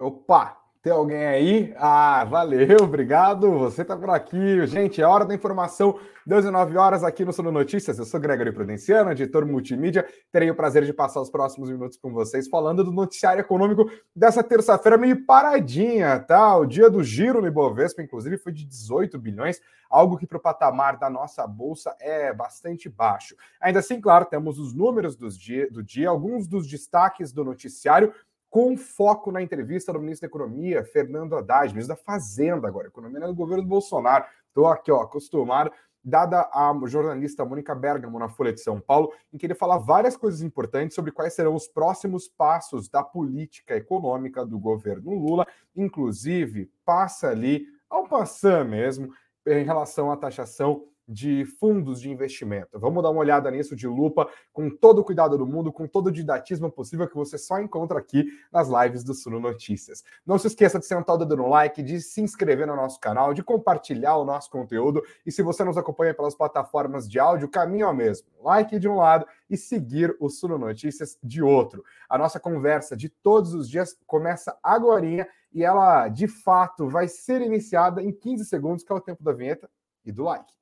Opa, tem alguém aí? Ah, valeu, obrigado. Você tá por aqui. Gente, é hora da informação. 19 horas aqui no Sono Notícias. Eu sou Gregory Prudenciano, editor multimídia. Terei o prazer de passar os próximos minutos com vocês falando do noticiário econômico dessa terça-feira meio paradinha, tá? O dia do giro no Ibovespa, inclusive, foi de 18 bilhões, algo que para o patamar da nossa bolsa é bastante baixo. Ainda assim, claro, temos os números dia, do dia alguns dos destaques do noticiário com foco na entrevista do ministro da Economia, Fernando Haddad, ministro da Fazenda agora, economia do governo do Bolsonaro. Estou aqui, ó, acostumado, dada a jornalista Mônica Bergamo na Folha de São Paulo, em que ele fala várias coisas importantes sobre quais serão os próximos passos da política econômica do governo Lula, inclusive passa ali ao passar mesmo em relação à taxação de fundos de investimento. Vamos dar uma olhada nisso de lupa, com todo o cuidado do mundo, com todo o didatismo possível que você só encontra aqui nas lives do Suno Notícias. Não se esqueça de sentar o dedo no like, de se inscrever no nosso canal, de compartilhar o nosso conteúdo. E se você nos acompanha pelas plataformas de áudio, o caminho é o mesmo. Like de um lado e seguir o Suno Notícias de outro. A nossa conversa de todos os dias começa agora e ela, de fato, vai ser iniciada em 15 segundos, que é o tempo da vinheta e do like.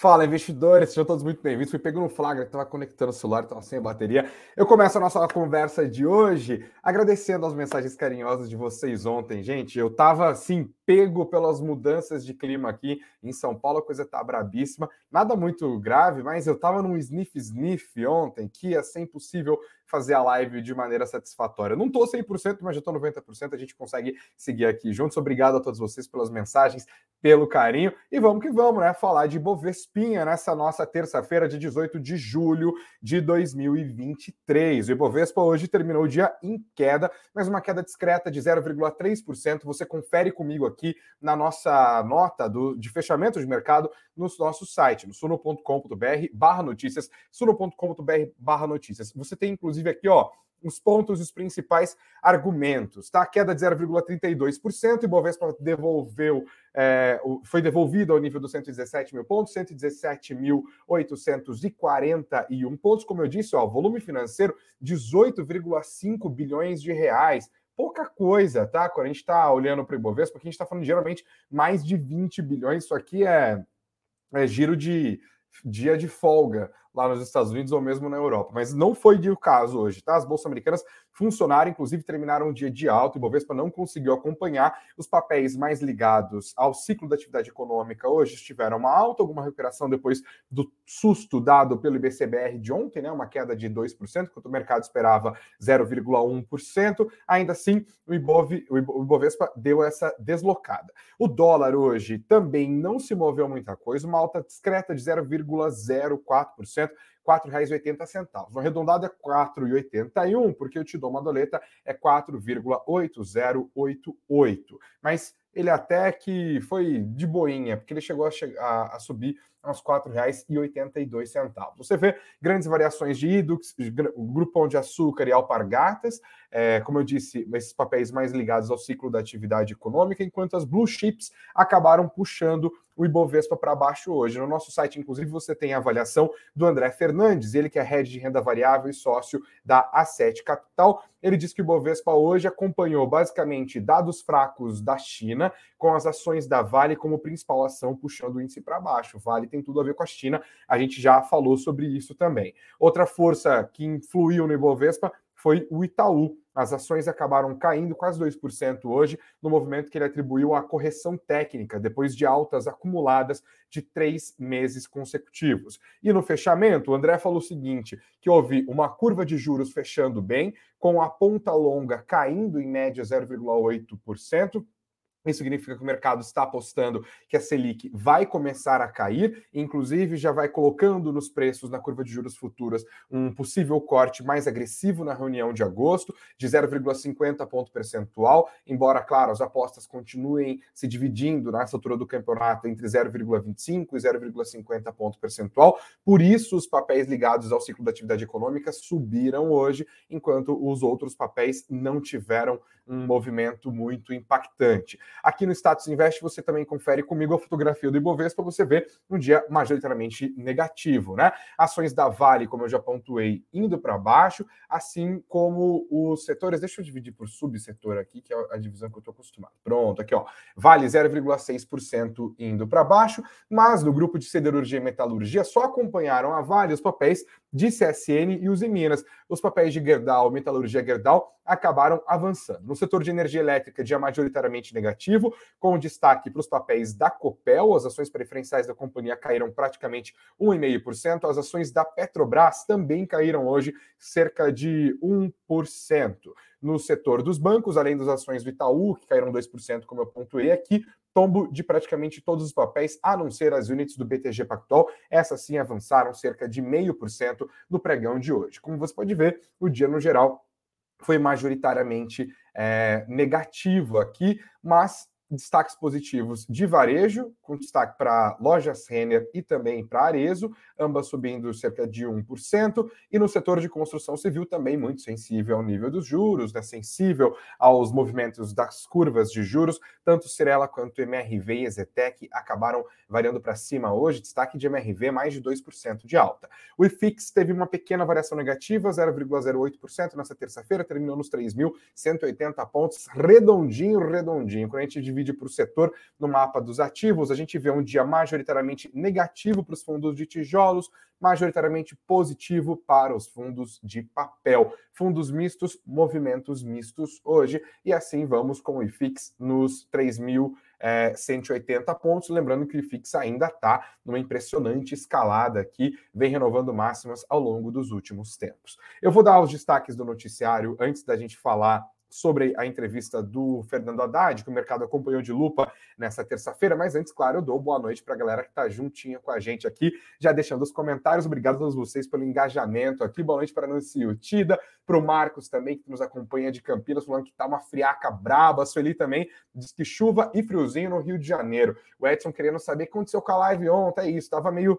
Fala, investidores, sejam todos muito bem-vindos. Fui pego no flagra, estava conectando o celular, estava sem a bateria. Eu começo a nossa conversa de hoje agradecendo as mensagens carinhosas de vocês ontem, gente. Eu estava, assim, pego pelas mudanças de clima aqui em São Paulo, a coisa tá brabíssima. Nada muito grave, mas eu estava num sniff-sniff ontem que ia ser impossível fazer a live de maneira satisfatória. Não estou 100%, mas já estou 90%. A gente consegue seguir aqui juntos. Obrigado a todos vocês pelas mensagens, pelo carinho. E vamos que vamos, né? Falar de Bovespinha nessa nossa terça-feira, de 18 de julho de 2023. O Ibovespa hoje terminou o dia em queda, mas uma queda discreta de 0,3%. Você confere comigo aqui na nossa nota do, de fechamento de mercado no nosso site, no suno.com.br barra notícias, suno.com.br barra notícias. Você tem, inclusive, aqui, ó, os pontos, os principais argumentos. Tá? Queda de 0,32%, e Bovespa devolveu, é, foi devolvido ao nível dos 117 mil pontos, 117.841 pontos. Como eu disse, ó, volume financeiro 18,5 bilhões de reais. Pouca coisa, tá? Quando a gente está olhando para o Ibovespa, porque a gente está falando geralmente mais de 20 bilhões, isso aqui é, é giro de dia de folga lá nos Estados Unidos ou mesmo na Europa. Mas não foi o caso hoje, tá? As bolsas americanas funcionaram, inclusive terminaram um dia de alta o Bovespa não conseguiu acompanhar. Os papéis mais ligados ao ciclo da atividade econômica hoje tiveram uma alta, alguma recuperação depois do susto dado pelo IBCBR de ontem, né? Uma queda de 2%, enquanto o mercado esperava 0,1%. Ainda assim, o, Ibov, o Ibovespa deu essa deslocada. O dólar hoje também não se moveu muita coisa, uma alta discreta de 0,04%. R$ 4,80. No arredondado é 4,81, porque eu te dou uma doleta, é 4,8088. Mas ele até que foi de boinha, porque ele chegou a, a, a subir aos R$ 4,82. Você vê grandes variações de Idux, Grupão de Açúcar e Alpargatas, é, como eu disse, esses papéis mais ligados ao ciclo da atividade econômica, enquanto as blue chips acabaram puxando o Ibovespa para baixo hoje. No nosso site, inclusive, você tem a avaliação do André Fernandes, ele que é head de renda variável e sócio da A7 Capital. Ele diz que o Ibovespa hoje acompanhou basicamente dados fracos da China, com as ações da Vale como principal ação puxando o índice para baixo. Vale tem tudo a ver com a China, a gente já falou sobre isso também. Outra força que influiu no Ibovespa foi o Itaú. As ações acabaram caindo quase 2% hoje, no movimento que ele atribuiu à correção técnica, depois de altas acumuladas de três meses consecutivos. E no fechamento, o André falou o seguinte: que houve uma curva de juros fechando bem, com a ponta longa caindo em média 0,8%. Isso significa que o mercado está apostando que a Selic vai começar a cair, inclusive já vai colocando nos preços na curva de juros futuras um possível corte mais agressivo na reunião de agosto, de 0,50 ponto percentual, embora, claro, as apostas continuem se dividindo nessa altura do campeonato entre 0,25 e 0,50 ponto percentual. Por isso, os papéis ligados ao ciclo da atividade econômica subiram hoje, enquanto os outros papéis não tiveram um movimento muito impactante. Aqui no Status Invest você também confere comigo a fotografia do Ibovespa, você vê um dia majoritariamente negativo, né? Ações da Vale, como eu já pontuei, indo para baixo, assim como os setores, deixa eu dividir por subsetor aqui, que é a divisão que eu estou acostumado. Pronto, aqui ó, Vale 0,6% indo para baixo, mas no grupo de siderurgia e metalurgia só acompanharam a Vale os papéis de CSN e os Minas. Os papéis de Gerdau, metalurgia Gerdau, acabaram avançando. No setor de energia elétrica, dia majoritariamente negativo, com destaque para os papéis da Copel, as ações preferenciais da companhia caíram praticamente 1,5%, as ações da Petrobras também caíram hoje cerca de 1%. No setor dos bancos, além das ações do Itaú, que caíram 2%, como eu pontuei aqui, tombo de praticamente todos os papéis, a não ser as unidades do BTG Pactual. Essas sim avançaram cerca de 0,5% no pregão de hoje. Como você pode ver, o dia no geral foi majoritariamente é, negativo aqui, mas destaques positivos de varejo, com destaque para lojas Renner e também para Arezo, ambas subindo cerca de 1%, e no setor de construção civil também muito sensível ao nível dos juros, né, sensível aos movimentos das curvas de juros, tanto Cirela quanto MRV e Ezetec acabaram variando para cima hoje, destaque de MRV mais de 2% de alta. O IFIX teve uma pequena variação negativa, 0,08% nessa terça-feira, terminou nos 3.180 pontos, redondinho, redondinho. Quando a gente divide para o setor no mapa dos ativos, a gente vê um dia majoritariamente negativo para os fundos de tijolos, majoritariamente positivo para os fundos de papel. Fundos mistos, movimentos mistos hoje, e assim vamos com o IFIX nos 3.180 pontos. Lembrando que o IFIX ainda está numa impressionante escalada aqui, vem renovando máximas ao longo dos últimos tempos. Eu vou dar os destaques do noticiário antes da gente falar sobre a entrevista do Fernando Haddad, que o mercado acompanhou de lupa nessa terça-feira. Mas antes, claro, eu dou boa noite para a galera que está juntinha com a gente aqui, já deixando os comentários. Obrigado a todos vocês pelo engajamento aqui. Boa noite para a Nancy Tida, para o Marcos também, que nos acompanha de Campinas, falando que está uma friaca braba. A Sueli também diz que chuva e friozinho no Rio de Janeiro. O Edson querendo saber o que aconteceu com a live ontem. É isso, estava meio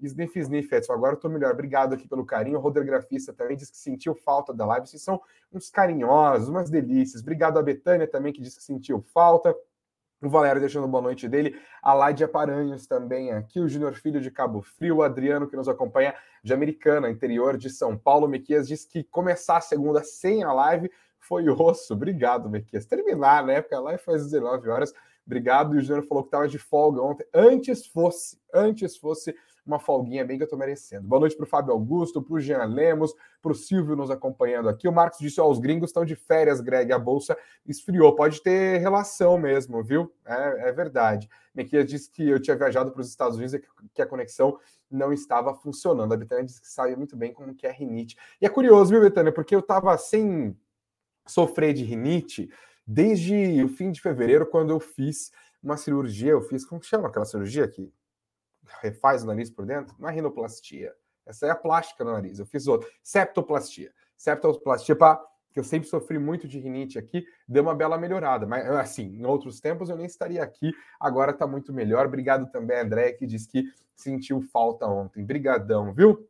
sniff, sniff, Edson. Agora eu estou melhor. Obrigado aqui pelo carinho. O Rodergrafista também diz que sentiu falta da live. Vocês são uns carinhosos, umas delícias. Obrigado a Betânia também, que disse que sentiu falta. O Valério deixando boa noite dele. A Ládia Paranhos também aqui. O Júnior Filho de Cabo Frio. O Adriano, que nos acompanha de Americana, interior de São Paulo. Mequias diz que começar a segunda sem a live foi osso. Obrigado, Mequias. Terminar, né? Porque a live às 19 horas. Obrigado. E o Júnior falou que estava de folga ontem. Antes fosse, antes fosse uma folguinha bem que eu tô merecendo. Boa noite para o Fábio Augusto, para o Jean Lemos, para o Silvio nos acompanhando aqui. O Marcos disse: ó, os gringos estão de férias, Greg, a bolsa esfriou. Pode ter relação mesmo, viu? É, é verdade. Mequias disse que eu tinha viajado para os Estados Unidos e que a conexão não estava funcionando. A Betânia disse que sabe muito bem como que é rinite. E é curioso, viu, Betânia? Porque eu estava sem sofrer de rinite desde o fim de fevereiro, quando eu fiz uma cirurgia, eu fiz, como que chama aquela cirurgia aqui? Refaz o nariz por dentro, não é rinoplastia. Essa é a plástica no nariz. Eu fiz outra. Septoplastia. Septoplastia para que eu sempre sofri muito de rinite aqui, deu uma bela melhorada. Mas, assim, em outros tempos eu nem estaria aqui, agora está muito melhor. Obrigado também, André, que disse que sentiu falta ontem. Brigadão, viu?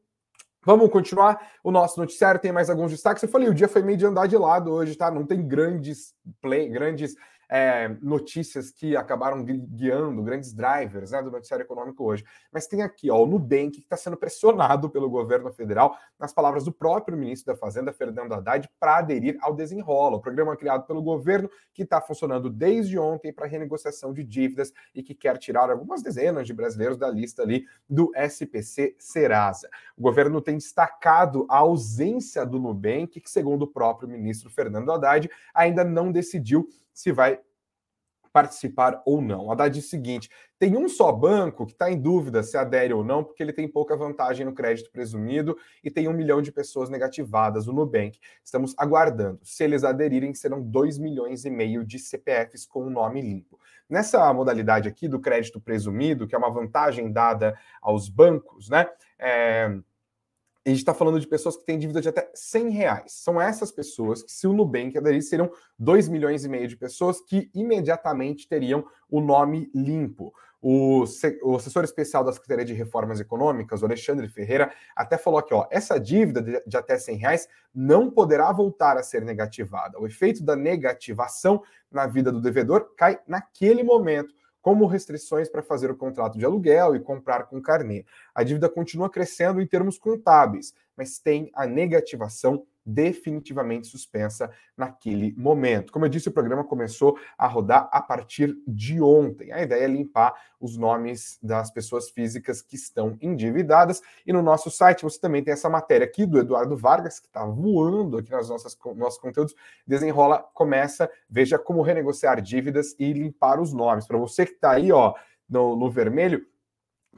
Vamos continuar o nosso noticiário, tem mais alguns destaques. Eu falei, o dia foi meio de andar de lado hoje, tá? Não tem grandes play, grandes é, notícias que acabaram guiando grandes drivers né, do noticiário econômico hoje. Mas tem aqui ó, o Nubank, que está sendo pressionado pelo governo federal, nas palavras do próprio ministro da Fazenda, Fernando Haddad, para aderir ao Desenrola, o programa criado pelo governo que está funcionando desde ontem para renegociação de dívidas e que quer tirar algumas dezenas de brasileiros da lista ali do SPC Serasa. O governo tem destacado a ausência do Nubank, que, segundo o próprio ministro Fernando Haddad, ainda não decidiu se vai participar ou não. A Haddad diz o seguinte: tem um só banco que está em dúvida se adere ou não, porque ele tem pouca vantagem no crédito presumido e tem um milhão de pessoas negativadas, o Nubank. Estamos aguardando. Se eles aderirem, serão 2 milhões e meio de CPFs com o nome limpo. Nessa modalidade aqui do crédito presumido, que é uma vantagem dada aos bancos, né? É a gente está falando de pessoas que têm dívida de até 100 reais. São essas pessoas que, se o Nubank aderir, seriam 2 milhões e meio de pessoas que imediatamente teriam o nome limpo. O, o assessor especial da Secretaria de Reformas Econômicas, Alexandre Ferreira, até falou aqui, ó, essa dívida de, de até 100 reais não poderá voltar a ser negativada. O efeito da negativação na vida do devedor cai naquele momento como restrições para fazer o contrato de aluguel e comprar com carnê. A dívida continua crescendo em termos contábeis, mas tem a negativação definitivamente suspensa naquele momento. Como eu disse, o programa começou a rodar a partir de ontem. A ideia é limpar os nomes das pessoas físicas que estão endividadas. E no nosso site você também tem essa matéria aqui do Eduardo Vargas, que está voando aqui nas nossas nossos conteúdos. Desenrola, começa, veja como renegociar dívidas e limpar os nomes. Para você que está aí, ó, no, no vermelho,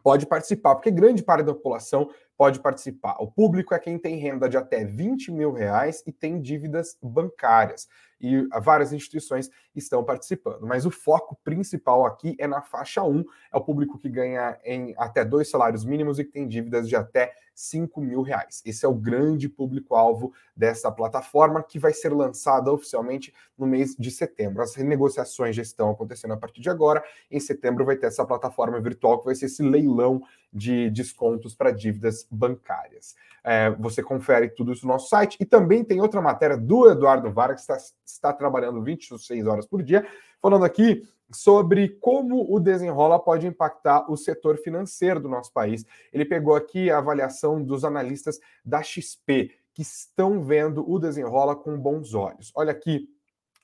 pode participar, porque grande parte da população pode participar. O público é quem tem renda de até 20 mil reais e tem dívidas bancárias. E várias instituições estão participando. Mas o foco principal aqui é na faixa 1, é o público que ganha em até dois salários mínimos e que tem dívidas de até 5 mil reais. Esse é o grande público-alvo dessa plataforma que vai ser lançada oficialmente no mês de setembro. As renegociações já estão acontecendo a partir de agora. Em setembro vai ter essa plataforma virtual que vai ser esse leilão de descontos para dívidas bancárias. É, você confere tudo isso no nosso site e também tem outra matéria do Eduardo Vargas, que está, está trabalhando 26 horas por dia, falando aqui sobre como o desenrola pode impactar o setor financeiro do nosso país. Ele pegou aqui a avaliação dos analistas da XP, que estão vendo o desenrola com bons olhos. Olha aqui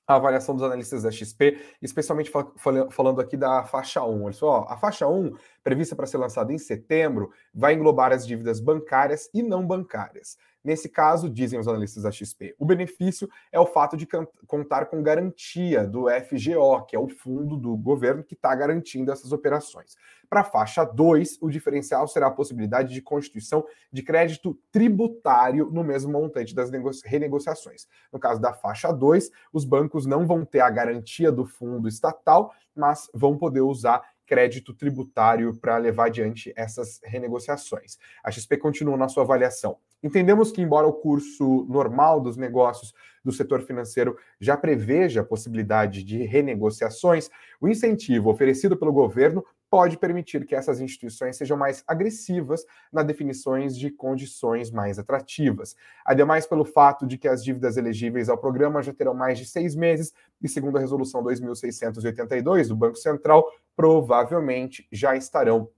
a avaliação dos analistas da XP, especialmente fal falando aqui da faixa 1. Olha só, a faixa 1, prevista para ser lançada em setembro, vai englobar as dívidas bancárias e não bancárias. Nesse caso, dizem os analistas da XP, o benefício é o fato de contar com garantia do FGO, que é o fundo do governo que está garantindo essas operações. Para a faixa 2, o diferencial será a possibilidade de constituição de crédito tributário no mesmo montante das renegociações. No caso da faixa 2, os bancos não vão ter a garantia do fundo estatal, mas vão poder usar crédito tributário para levar adiante essas renegociações. A XP continua na sua avaliação. Entendemos que, embora o curso normal dos negócios do setor financeiro já preveja a possibilidade de renegociações, o incentivo oferecido pelo governo pode permitir que essas instituições sejam mais agressivas nas definições de condições mais atrativas. Ademais, pelo fato de que as dívidas elegíveis ao programa já terão mais de seis meses, e segundo a resolução 2682 do Banco Central, provavelmente já estarão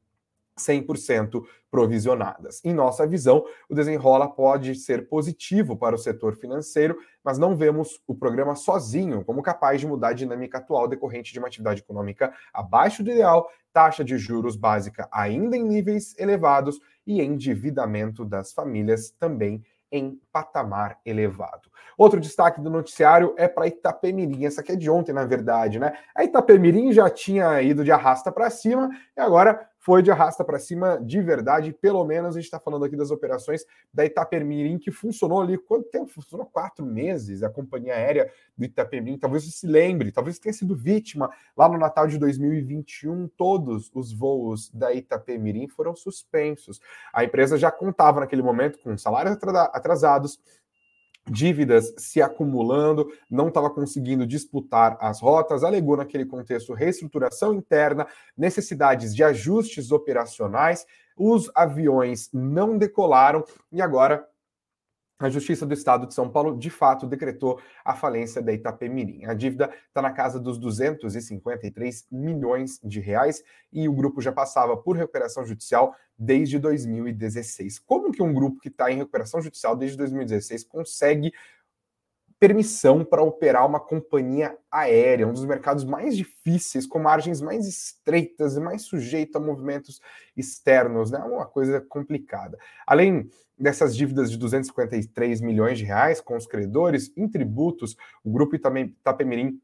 100% provisionadas. Em nossa visão, o desenrola pode ser positivo para o setor financeiro, mas não vemos o programa sozinho como capaz de mudar a dinâmica atual decorrente de uma atividade econômica abaixo do ideal, taxa de juros básica ainda em níveis elevados e endividamento das famílias também em patamar elevado. Outro destaque do noticiário é para Itapemirim, essa aqui é de ontem, na verdade, né? A Itapemirim já tinha ido de arrasta para cima e agora foi de arrasta para cima de verdade. Pelo menos a gente está falando aqui das operações da Itapemirim, que funcionou ali. Quanto tempo? Funcionou quatro meses. A companhia aérea do Itapemirim, talvez você se lembre, talvez tenha sido vítima. Lá no Natal de 2021, todos os voos da Itapemirim foram suspensos. A empresa já contava naquele momento com salários atrasados dívidas se acumulando, não estava conseguindo disputar as rotas, alegou naquele contexto reestruturação interna, necessidades de ajustes operacionais, os aviões não decolaram e agora a Justiça do Estado de São Paulo, de fato, decretou a falência da Itapemirim. A dívida está na casa dos 253 milhões de reais e o grupo já passava por recuperação judicial desde 2016. Como que um grupo que está em recuperação judicial desde 2016 consegue permissão para operar uma companhia aérea, um dos mercados mais difíceis, com margens mais estreitas e mais sujeito a movimentos externos, né? Uma coisa complicada. Além dessas dívidas de 253 milhões de reais com os credores em tributos, o grupo Itapemirim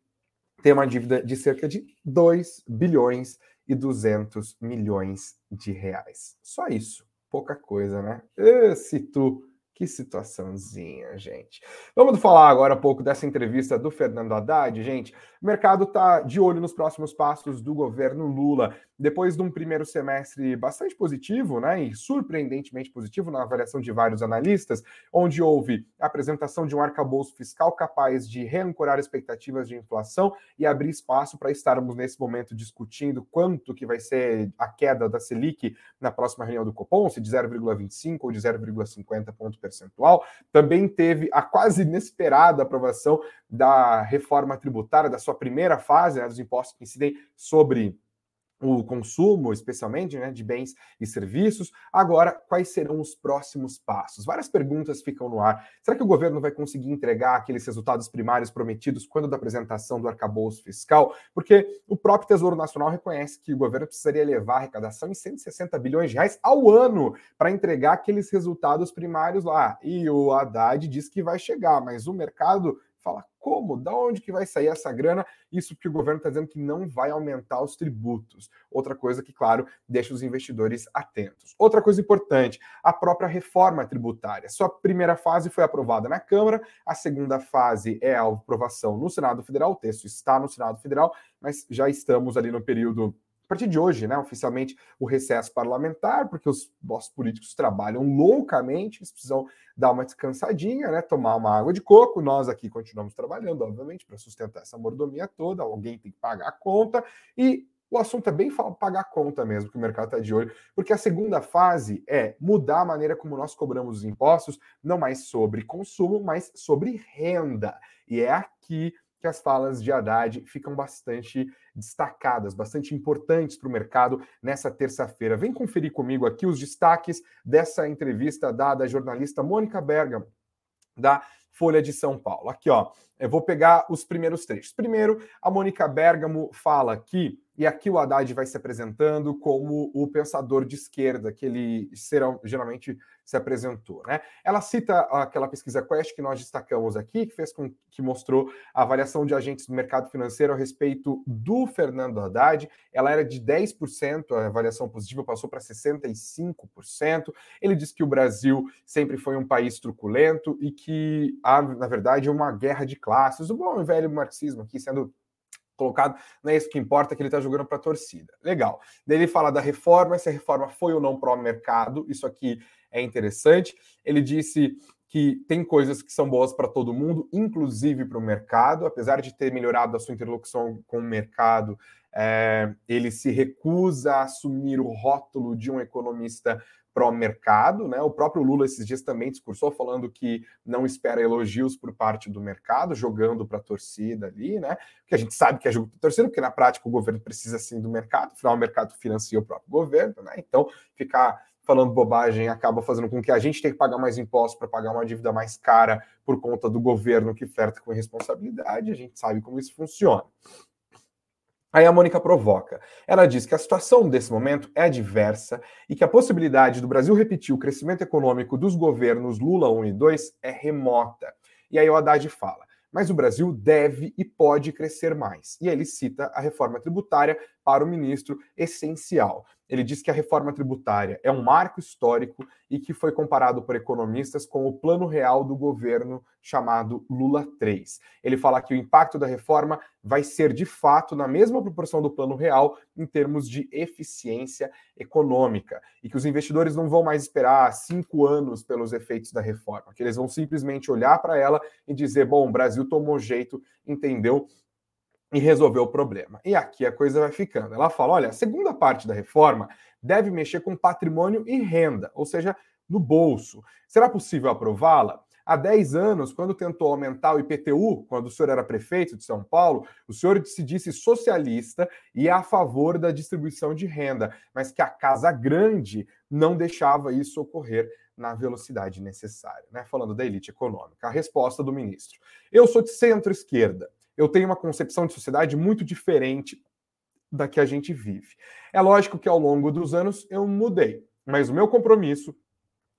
tem uma dívida de cerca de 2 bilhões e 200 milhões de reais. Só isso, pouca coisa, né? Esse tu Que situaçãozinha, gente. Vamos falar agora um pouco dessa entrevista do Fernando Haddad, gente. O mercado está de olho nos próximos passos do governo Lula. Depois de um primeiro semestre bastante positivo, né, e surpreendentemente positivo na avaliação de vários analistas, onde houve a apresentação de um arcabouço fiscal capaz de reancorar expectativas de inflação e abrir espaço para estarmos nesse momento discutindo quanto que vai ser a queda da Selic na próxima reunião do Copom, se de 0,25 ou de 0,50 ponto percentual. Também teve a quase inesperada aprovação da reforma tributária, da sua primeira fase, né, dos impostos que incidem sobre o consumo, especialmente, né, de bens e serviços. Agora, quais serão os próximos passos? Várias perguntas ficam no ar. Será que o governo vai conseguir entregar aqueles resultados primários prometidos quando da apresentação do arcabouço fiscal? Porque o próprio Tesouro Nacional reconhece que o governo precisaria levar a arrecadação em 160 bilhões de reais ao ano para entregar aqueles resultados primários lá. E o Haddad diz que vai chegar, mas o mercado fala como, da onde que vai sair essa grana? Isso porque o governo está dizendo que não vai aumentar os tributos. Outra coisa que, claro, deixa os investidores atentos. Outra coisa importante, a própria reforma tributária. Sua primeira fase foi aprovada na Câmara, a segunda fase é a aprovação no Senado Federal, o texto está no Senado Federal, mas já estamos ali no período partir de hoje, né, oficialmente, o recesso parlamentar, porque os nossos políticos trabalham loucamente, eles precisam dar uma descansadinha, né, tomar uma água de coco. Nós aqui continuamos trabalhando, obviamente, para sustentar essa mordomia toda, alguém tem que pagar a conta, e o assunto é bem pagar a conta mesmo, que o mercado está de olho, porque a segunda fase é mudar a maneira como nós cobramos os impostos, não mais sobre consumo, mas sobre renda. E é aqui que as falas de Haddad ficam bastante destacadas, bastante importantes para o mercado nessa terça-feira. Vem conferir comigo aqui os destaques dessa entrevista dada à jornalista Mônica Bergamo, da Folha de São Paulo. Aqui, ó, eu vou pegar os primeiros trechos. Primeiro, a Mônica Bergamo fala que e aqui o Haddad vai se apresentando como o pensador de esquerda que ele geralmente se apresentou. Né? Ela cita aquela pesquisa Quest que nós destacamos aqui, que fez com que mostrou a avaliação de agentes do mercado financeiro a respeito do Fernando Haddad. Ela era de 10%, a avaliação positiva passou para 65%. Ele diz que o Brasil sempre foi um país truculento e que há, na verdade, uma guerra de classes. O bom e velho marxismo aqui sendo colocado, não é isso que importa, que ele está jogando para a torcida. Legal. Daí ele fala da reforma, se a reforma foi ou não pró-mercado, isso aqui é interessante. Ele disse que tem coisas que são boas para todo mundo, inclusive para o mercado, apesar de ter melhorado a sua interlocução com o mercado, é, ele se recusa a assumir o rótulo de um economista pró-mercado, né? O próprio Lula esses dias também discursou falando que não espera elogios por parte do mercado, jogando para a torcida ali, né? Porque a gente sabe que é jogo para torcida, porque na prática o governo precisa sim do mercado, afinal o mercado financia o próprio governo, né? Então ficar falando bobagem acaba fazendo com que a gente tenha que pagar mais impostos para pagar uma dívida mais cara por conta do governo que oferta com irresponsabilidade, a gente sabe como isso funciona. Aí a Mônica provoca. Ela diz que a situação desse momento é adversa e que a possibilidade do Brasil repetir o crescimento econômico dos governos Lula 1 e 2 é remota. E aí o Haddad fala: mas o Brasil deve e pode crescer mais. E ele cita a reforma tributária para o ministro essencial. Ele diz que a reforma tributária é um marco histórico e que foi comparado por economistas com o plano real do governo chamado Lula 3. Ele fala que o impacto da reforma vai ser de fato na mesma proporção do plano real em termos de eficiência econômica e que os investidores não vão mais esperar cinco anos pelos efeitos da reforma, que eles vão simplesmente olhar para ela e dizer: bom, o Brasil tomou jeito, entendeu e resolver o problema. E aqui a coisa vai ficando. Ela fala: olha, a segunda parte da reforma deve mexer com patrimônio e renda, ou seja, no bolso. Será possível aprová-la? Há 10 anos, quando tentou aumentar o IPTU, quando o senhor era prefeito de São Paulo, o senhor se disse socialista e a favor da distribuição de renda, mas que a Casa Grande não deixava isso ocorrer na velocidade necessária, né? Falando da elite econômica. A resposta do ministro: Eu sou de centro-esquerda eu tenho uma concepção de sociedade muito diferente da que a gente vive. É lógico que ao longo dos anos eu mudei, mas o meu compromisso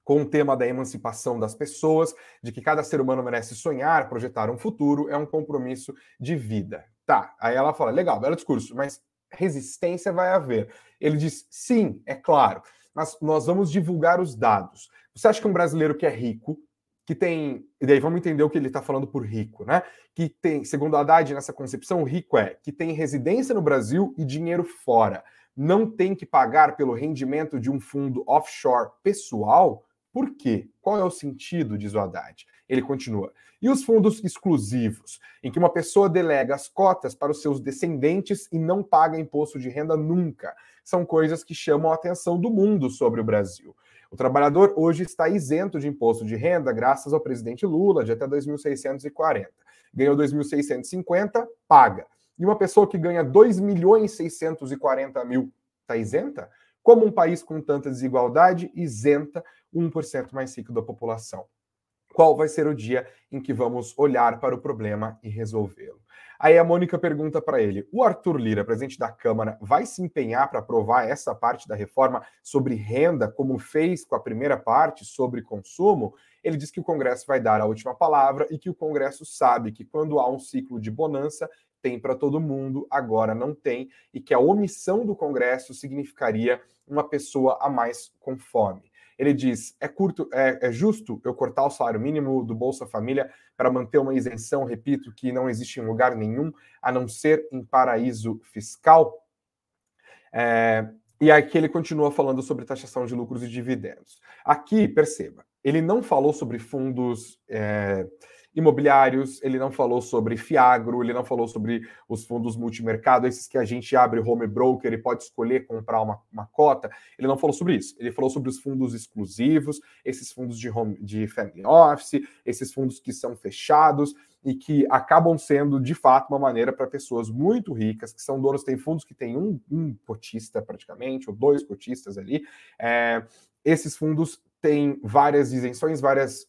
com o tema da emancipação das pessoas, de que cada ser humano merece sonhar, projetar um futuro, é um compromisso de vida. Tá, aí ela fala, legal, belo discurso, mas resistência vai haver. Ele diz, sim, é claro, mas nós vamos divulgar os dados. Você acha que um brasileiro que é rico, que tem. E daí vamos entender o que ele está falando por rico, né? Que tem, segundo Haddad, nessa concepção, o rico é que tem residência no Brasil e dinheiro fora. Não tem que pagar pelo rendimento de um fundo offshore pessoal. Por quê? Qual é o sentido, diz o Haddad? Ele continua. E os fundos exclusivos, em que uma pessoa delega as cotas para os seus descendentes e não paga imposto de renda nunca. São coisas que chamam a atenção do mundo sobre o Brasil. O trabalhador hoje está isento de imposto de renda graças ao presidente Lula, de até 2.640. Ganhou 2.650, paga. E uma pessoa que ganha 2 milhões 640 mil está isenta? Como um país com tanta desigualdade isenta 1% mais rico da população? Qual vai ser o dia em que vamos olhar para o problema e resolvê-lo? Aí a Mônica pergunta para ele: o Arthur Lira, presidente da Câmara, vai se empenhar para aprovar essa parte da reforma sobre renda, como fez com a primeira parte sobre consumo? Ele diz que o Congresso vai dar a última palavra e que o Congresso sabe que quando há um ciclo de bonança, tem para todo mundo, agora não tem, e que a omissão do Congresso significaria uma pessoa a mais com fome. Ele diz: é curto, é, é justo eu cortar o salário mínimo do Bolsa Família para manter uma isenção, repito, que não existe em lugar nenhum, a não ser em paraíso fiscal. É, e aqui ele continua falando sobre taxação de lucros e dividendos. Aqui, perceba, ele não falou sobre fundos. É, imobiliários, ele não falou sobre Fiagro, ele não falou sobre os fundos multimercado, esses que a gente abre home broker e pode escolher comprar uma, uma cota. Ele não falou sobre isso. Ele falou sobre os fundos exclusivos, esses fundos de, home, de family office, esses fundos que são fechados e que acabam sendo, de fato, uma maneira para pessoas muito ricas, que são donos, tem fundos que tem um, um cotista praticamente, ou dois cotistas ali. É, esses fundos têm várias isenções, várias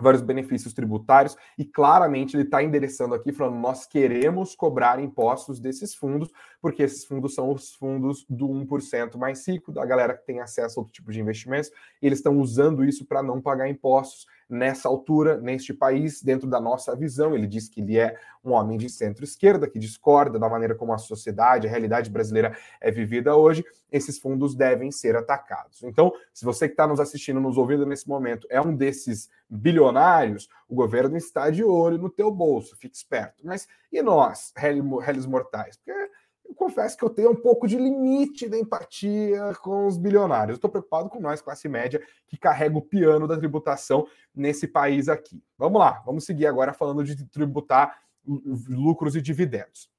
vários benefícios tributários e claramente ele está endereçando aqui falando nós queremos cobrar impostos desses fundos porque esses fundos são os fundos do 1% mais rico da galera que tem acesso a outro tipo de investimentos e eles estão usando isso para não pagar impostos nessa altura, neste país, dentro da nossa visão. Ele diz que ele é um homem de centro-esquerda, que discorda da maneira como a sociedade, a realidade brasileira é vivida hoje. Esses fundos devem ser atacados. Então, se você que está nos assistindo, nos ouvindo nesse momento, é um desses bilionários, o governo está de olho no teu bolso, fique esperto. Mas e nós, réis mortais? Porque eu confesso que eu tenho um pouco de limite da empatia com os bilionários. Estou preocupado com nós, classe média, que carrega o piano da tributação nesse país aqui. Vamos lá, vamos seguir agora falando de tributar lucros e dividendos.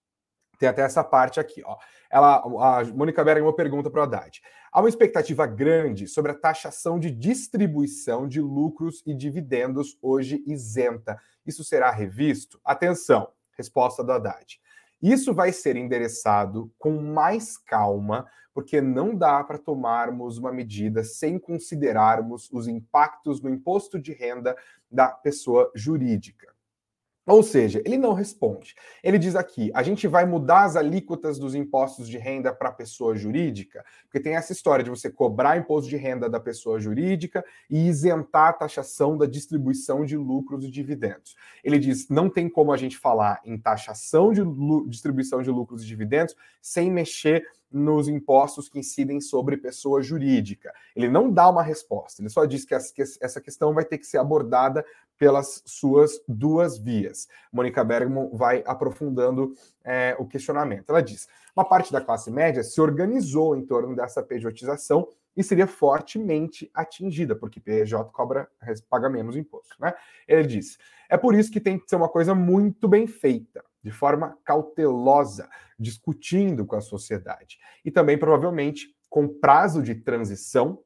Tem até essa parte aqui, ó. Ela, a Mônica Bergamo pergunta para o Haddad. Há uma expectativa grande sobre a taxação de distribuição de lucros e dividendos hoje isenta. Isso será revisto? Atenção, resposta do Haddad. Isso vai ser endereçado com mais calma, porque não dá para tomarmos uma medida sem considerarmos os impactos no imposto de renda da pessoa jurídica. Ou seja, ele não responde. Ele diz aqui: a gente vai mudar as alíquotas dos impostos de renda para a pessoa jurídica, porque tem essa história de você cobrar imposto de renda da pessoa jurídica e isentar a taxação da distribuição de lucros e dividendos. Ele diz: não tem como a gente falar em taxação de distribuição de lucros e dividendos sem mexer nos impostos que incidem sobre pessoa jurídica. Ele não dá uma resposta, ele só diz que essa questão vai ter que ser abordada pelas suas duas vias. Mônica Bergman vai aprofundando é, o questionamento. Ela diz: uma parte da classe média se organizou em torno dessa pejotização e seria fortemente atingida, porque PJ cobra, paga menos imposto. Né? Ele diz: é por isso que tem que ser uma coisa muito bem feita de forma cautelosa, discutindo com a sociedade. E também, provavelmente, com prazo de transição,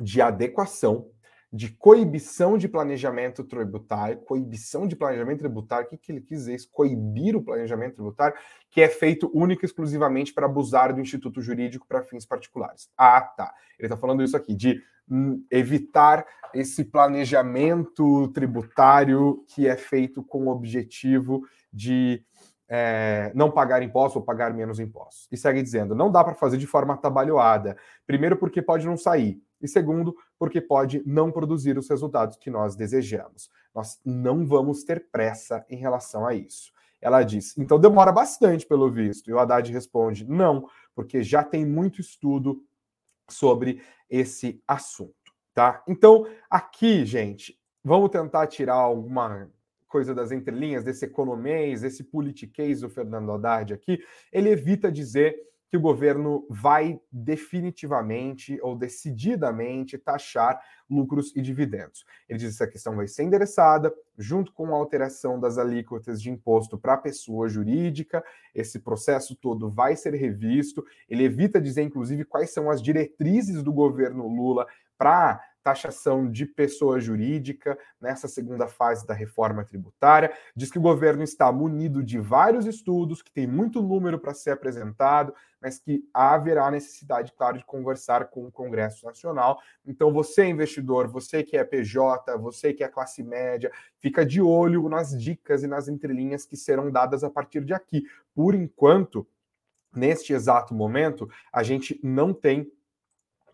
de adequação, de coibição de planejamento tributário, coibição de planejamento tributário, o que, que ele quis dizer? Coibir o planejamento tributário, que é feito única e exclusivamente para abusar do instituto jurídico para fins particulares. Ah, tá. Ele está falando isso aqui, de hum, evitar esse planejamento tributário que é feito com o objetivo de é, não pagar impostos ou pagar menos impostos. E segue dizendo: não dá para fazer de forma atabalhoada. Primeiro, porque pode não sair. E segundo, porque pode não produzir os resultados que nós desejamos. Nós não vamos ter pressa em relação a isso. Ela diz: então demora bastante, pelo visto. E o Haddad responde: não, porque já tem muito estudo sobre esse assunto. tá? Então, aqui, gente, vamos tentar tirar alguma coisa das entrelinhas desse economês, esse politiquês do Fernando Haddad aqui. Ele evita dizer que o governo vai definitivamente ou decididamente taxar lucros e dividendos. Ele diz que essa questão vai ser endereçada junto com a alteração das alíquotas de imposto para a pessoa jurídica. Esse processo todo vai ser revisto. Ele evita dizer, inclusive, quais são as diretrizes do governo Lula para taxação de pessoa jurídica nessa segunda fase da reforma tributária. Diz que o governo está munido de vários estudos, que tem muito número para ser apresentado, mas que haverá necessidade, claro, de conversar com o Congresso Nacional. Então, você, investidor, você que é PJ, você que é classe média, fica de olho nas dicas e nas entrelinhas que serão dadas a partir de aqui. Por enquanto, neste exato momento, a gente não tem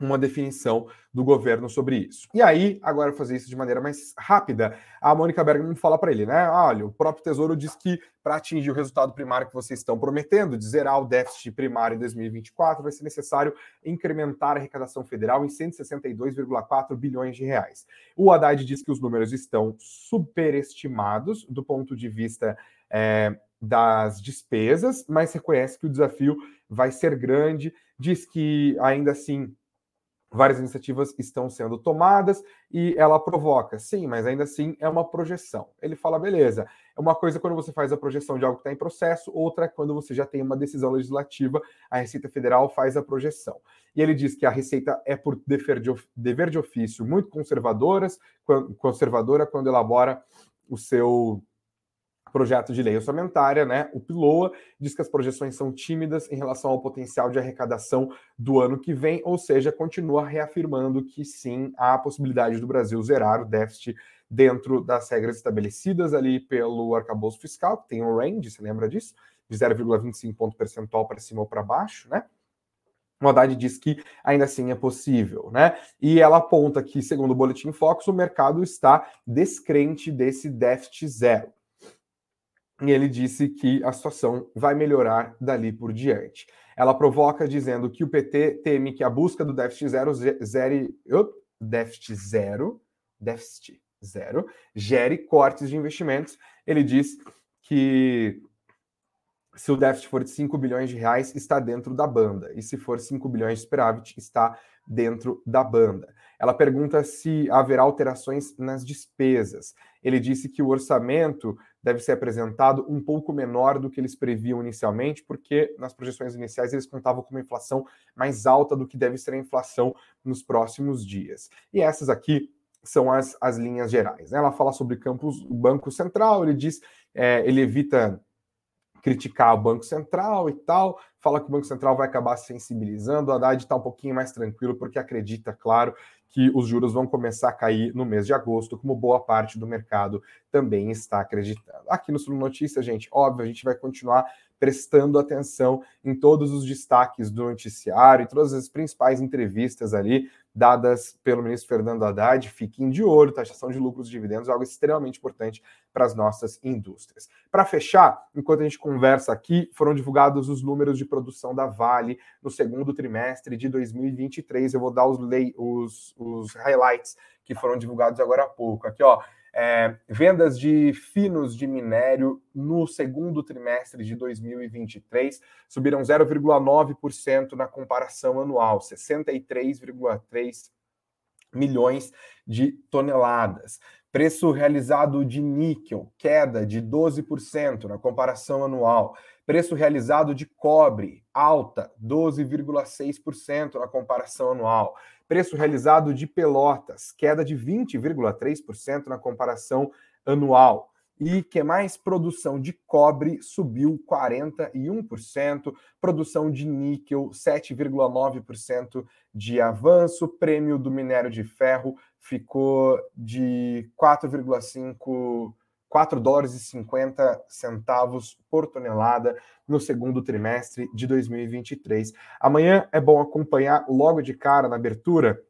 uma definição do governo sobre isso. E aí, agora fazer isso de maneira mais rápida, a Mônica Bergman fala para ele, né? Olha, o próprio Tesouro diz que para atingir o resultado primário que vocês estão prometendo, de zerar o déficit primário em 2024, vai ser necessário incrementar a arrecadação federal em 162,4 bilhões de reais. O Haddad diz que os números estão superestimados do ponto de vista é, das despesas, mas reconhece que o desafio vai ser grande, diz que ainda assim várias iniciativas estão sendo tomadas e ela provoca. Sim, mas ainda assim é uma projeção. Ele fala, beleza, é uma coisa quando você faz a projeção de algo que está em processo, outra é quando você já tem uma decisão legislativa, a Receita Federal faz a projeção. E ele diz que a Receita é por dever de, dever de ofício muito conservadoras, conservadora quando elabora o seu projeto de lei orçamentária, né, o PILOA, diz que as projeções são tímidas em relação ao potencial de arrecadação do ano que vem, ou seja, continua reafirmando que sim, há a possibilidade do Brasil zerar o déficit dentro das regras estabelecidas ali pelo arcabouço fiscal, que tem um range, você lembra disso? De 0,25 ponto percentual para cima ou para baixo, né? O Haddad diz que ainda assim é possível, né? E ela aponta que, segundo o Boletim Focus, o mercado está descrente desse déficit zero e ele disse que a situação vai melhorar dali por diante. Ela provoca dizendo que o PT teme que a busca do déficit zero, zere, déficit zero, déficit zero, gere cortes de investimentos. Ele diz que se o déficit for de 5 bilhões de reais, está dentro da banda. E se for 5 bilhões de superávit, está dentro da banda. Ela pergunta se haverá alterações nas despesas. Ele disse que o orçamento deve ser apresentado um pouco menor do que eles previam inicialmente, porque nas projeções iniciais eles contavam com uma inflação mais alta do que deve ser a inflação nos próximos dias. E essas aqui são as, as linhas gerais. Né? Ela fala sobre campos, o Banco Central, ele diz, é, ele evita criticar o Banco Central e tal, fala que o Banco Central vai acabar sensibilizando, a Haddad está um pouquinho mais tranquilo, porque acredita, claro, que os juros vão começar a cair no mês de agosto, como boa parte do mercado também está acreditando. Aqui no Sul Notícias, gente, óbvio, a gente vai continuar prestando atenção em todos os destaques do noticiário e todas as principais entrevistas ali dadas pelo ministro Fernando Haddad. Fiquem de olho, taxação de lucros e dividendos é algo extremamente importante para as nossas indústrias. Para fechar, enquanto a gente conversa aqui, foram divulgados os números de produção da Vale no segundo trimestre de 2023. Eu vou dar os, os, os highlights que foram divulgados agora há pouco. Aqui, ó. É, vendas de finos de minério no segundo trimestre de 2023 subiram 0,9% na comparação anual, 63,3 milhões de toneladas. Preço realizado de níquel, queda de 12% na comparação anual. Preço realizado de cobre, alta, 12,6% na comparação anual. Preço realizado de Pelotas, queda de 20,3% na comparação anual. E que mais? Produção de cobre subiu 41%, produção de níquel 7,9% de avanço, prêmio do minério de ferro ficou de 4,5 4 dólares e 50 centavos por tonelada no segundo trimestre de 2023. Amanhã é bom acompanhar logo de cara na abertura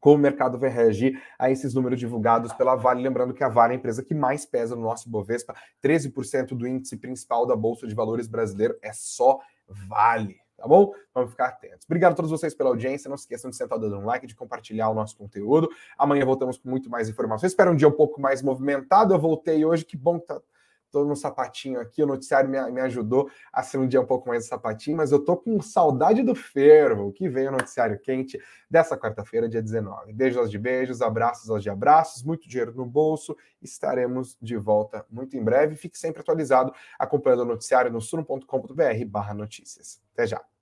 como o mercado vai reagir a esses números divulgados pela Vale. Lembrando que a Vale é a empresa que mais pesa no nosso Bovespa, 13% do índice principal da Bolsa de Valores brasileiro é só Vale, tá bom? Vamos ficar atentos. Obrigado a todos vocês pela audiência. Não se esqueçam de sentar o dedo no like, de compartilhar o nosso conteúdo. Amanhã voltamos com muito mais informações. Espero um dia um pouco mais movimentado. Eu voltei hoje, que bom que tá tô no sapatinho aqui, o noticiário me, me, ajudou a ser um dia um pouco mais de sapatinho, mas eu tô com saudade do fervo, que veio o noticiário quente dessa quarta-feira, dia 19. Beijos aos de beijos, abraços aos de abraços, muito dinheiro no bolso, estaremos de volta muito em breve. Fique sempre atualizado acompanhando o noticiário no suno.com.br barra notícias. Até já!